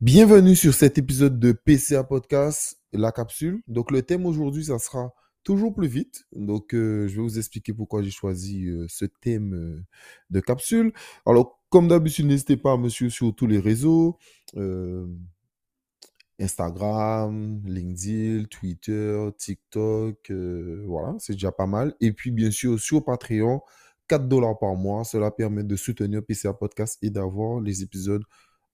Bienvenue sur cet épisode de PCA Podcast, la capsule. Donc le thème aujourd'hui, ça sera toujours plus vite. Donc euh, je vais vous expliquer pourquoi j'ai choisi euh, ce thème euh, de capsule. Alors comme d'habitude, n'hésitez pas suivre sur tous les réseaux. Instagram, LinkedIn, Twitter, TikTok, voilà, c'est déjà pas mal. Et puis bien sûr sur Patreon, 4 dollars par mois, cela permet de soutenir PCA Podcast et d'avoir les épisodes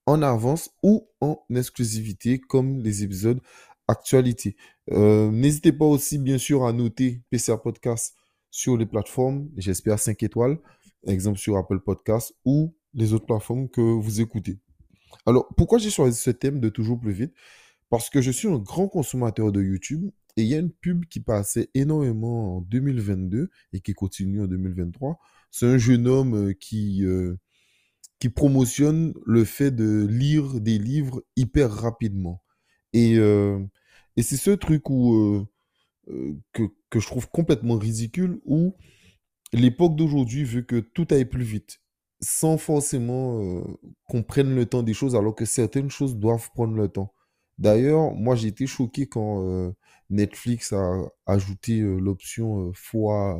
en avance ou en exclusivité comme les épisodes actualité. Euh, n'hésitez pas aussi bien sûr à noter PCA Podcast sur les plateformes, j'espère 5 étoiles, exemple sur Apple Podcast ou les autres plateformes que vous écoutez. Alors, pourquoi j'ai choisi ce thème de toujours plus vite? Parce que je suis un grand consommateur de YouTube et il y a une pub qui passait énormément en 2022 et qui continue en 2023. C'est un jeune homme euh, qui, euh, qui promotionne le fait de lire des livres hyper rapidement. Et, euh, et c'est ce truc où, euh, euh, que, que, je trouve complètement ridicule, où l'époque d'aujourd'hui veut que tout aille plus vite, sans forcément qu'on prenne le temps des choses, alors que certaines choses doivent prendre le temps. D'ailleurs, moi j'ai été choqué quand Netflix a ajouté l'option fois,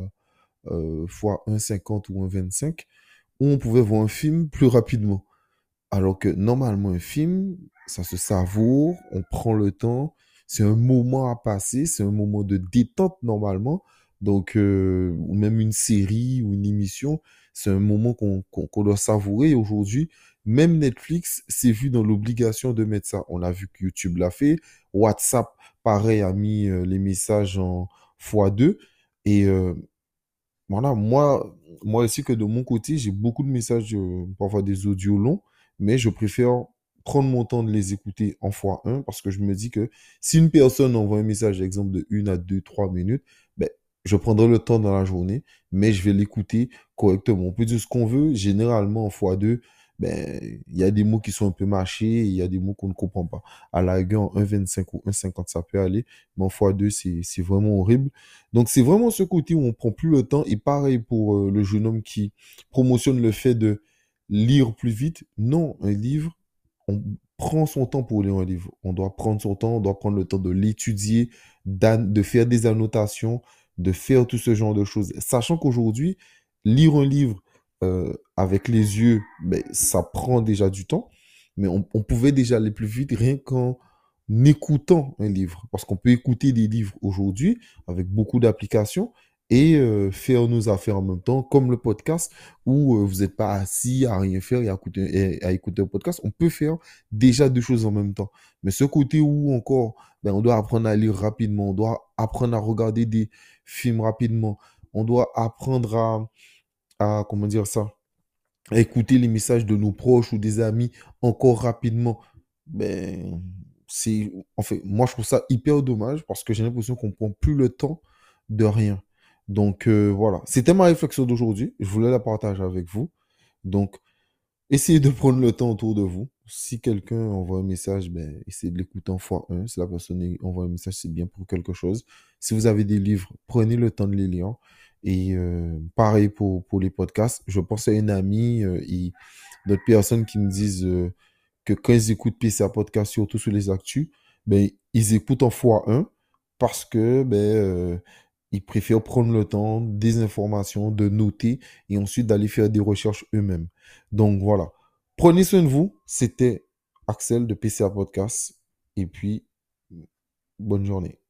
fois 1,50 ou 1,25 où on pouvait voir un film plus rapidement. Alors que normalement, un film, ça se savoure, on prend le temps, c'est un moment à passer, c'est un moment de détente normalement. Donc, euh, même une série ou une émission, c'est un moment qu'on doit savourer. Aujourd'hui, même Netflix s'est vu dans l'obligation de mettre ça. On a vu que YouTube l'a fait. WhatsApp, pareil, a mis euh, les messages en x2. Et euh, voilà, moi, moi aussi que de mon côté, j'ai beaucoup de messages, euh, parfois des audios longs, mais je préfère prendre mon temps de les écouter en fois un parce que je me dis que si une personne envoie un message, exemple, de 1 à 2, 3 minutes, ben, je prendrai le temps dans la journée, mais je vais l'écouter correctement. On peut dire ce qu'on veut, généralement en fois 2, ben, il y a des mots qui sont un peu mâchés, il y a des mots qu'on ne comprend pas. À la rigueur, 1,25 ou 1,50, ça peut aller, mais en x2, c'est vraiment horrible. Donc, c'est vraiment ce côté où on prend plus le temps. Et pareil pour euh, le jeune homme qui promotionne le fait de lire plus vite. Non, un livre, on prend son temps pour lire un livre. On doit prendre son temps, on doit prendre le temps de l'étudier, de faire des annotations, de faire tout ce genre de choses. Sachant qu'aujourd'hui, lire un livre, euh, avec les yeux, ben, ça prend déjà du temps. Mais on, pouvait déjà aller plus vite rien qu'en écoutant un livre. Parce qu'on peut écouter des livres aujourd'hui avec beaucoup d'applications et euh, faire nos affaires en même temps, comme le podcast, où euh, vous n'êtes pas assis à rien faire et à écouter, à écouter un podcast. On peut faire déjà deux choses en même temps. Mais ce côté où encore, ben, on doit apprendre à lire rapidement, on doit apprendre à regarder des films rapidement, on doit apprendre à à, comment dire ça, écouter les messages de nos proches ou des amis encore rapidement, ben, c'est, en fait, moi je trouve ça hyper dommage parce que j'ai l'impression qu'on prend plus le temps de rien. Donc euh, voilà, c'était ma réflexion d'aujourd'hui. Je voulais la partager avec vous. Donc, essayez de prendre le temps autour de vous. Si quelqu'un envoie un message, ben, essayez de l'écouter en fois un. Si la personne envoie un message, c'est bien pour quelque chose. Si vous avez des livres, prenez le temps de les lire. Et euh, pareil pour, pour les podcasts. Je pense à une amie euh, et d'autres personnes qui me disent euh, que quand ils écoutent PCA Podcast, surtout sur les actus, ben, ils écoutent en fois un parce que ben, ils préfèrent prendre le temps des informations, de noter et ensuite d'aller faire des recherches eux-mêmes. Donc voilà. Prenez soin de vous. C'était Axel de PCA Podcast. Et puis, bonne journée.